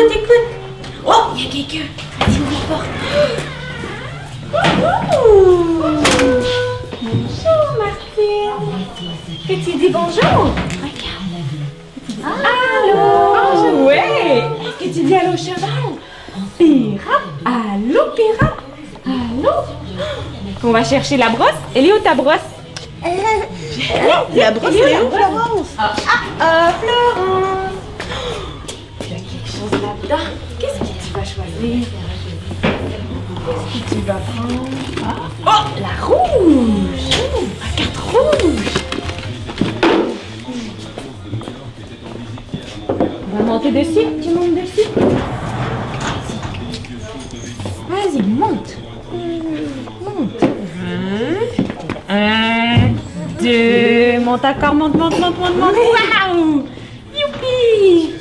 avec eux. Vas-y, ouvre la porte. Bonjour, Martine. Que tu dis bonjour? Regarde. Allô? Ouais. Que tu dis allô, cheval? Pirate. Allô, pirate. Allô? On va chercher la brosse. Elle est où ta brosse? La brosse Elle est où? Florence? Ah, ah, Florence. Qu'est-ce que tu vas prendre? Oh, la rouge! La carte rouge! On va monter dessus. Tu montes dessus. Vas-y, monte. Monte. Un, deux. Monte encore, monte, monte, monte, monte, monte. Waouh! Youpi!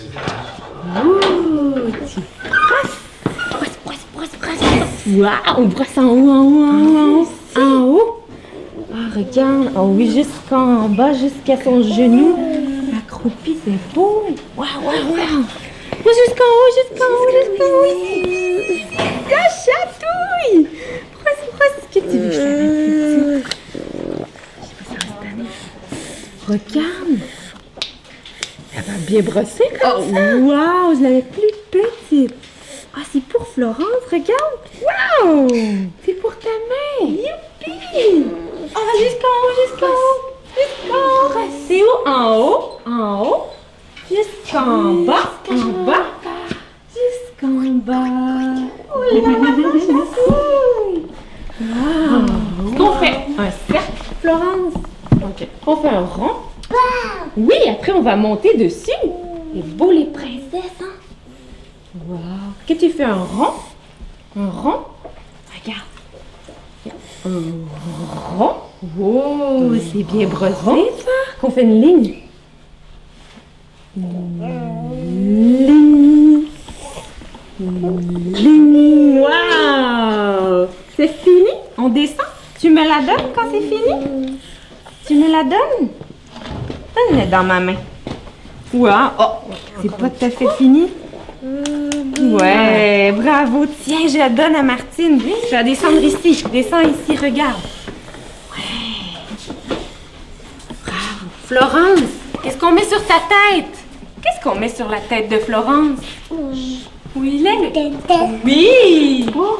Ouh, tu brosses, brosse, brosse, Waouh! Brosse en haut, en haut, en haut. En haut. Ah, regarde. Oh oui, jusqu'en bas, jusqu'à son genou. Accroupi, c'est beau. Waouh, waouh, waouh. Oh, Jusqu'en haut, jusqu'en haut, jusqu'en haut. La chatouille. Brosse, brosse. Qu'est-ce que tu veux que je Regarde. Elle va bien brosser comme ça. Waouh, je l'avais plus petite. Ah, c'est pour Florence, regarde. C'est pour ta main. Youpi. Ah, jusqu'en haut, jusqu'en haut. Jusqu'en haut. C'est où? En haut. En haut. Jusqu'en bas. En bas. Jusqu'en bas. Oh là là, chatouille. Wow. Qu'on fait un cercle, Florence. Ok. On fait un rond. Oui, après on va monter dessus. C'est beau les princesses, hein? Wow. Que tu fais un rond? Un rond? Wow, c'est bien brossé ça. Qu'on fait une ligne. Ligne. Ligne. Wow. C'est fini? On descend? Tu me la donnes quand c'est fini? Tu me la donnes? Donne-la dans ma main. Wow. Oh, c'est pas tout à fait fini. Ouais, bravo. Tiens, je la donne à Martine. Je vais descendre ici. Descends ici, regarde. Ouais. Bravo. Florence, qu'est-ce qu'on met sur ta tête? Qu'est-ce qu'on met sur la tête de Florence? Oui, il est. Oui! Oh,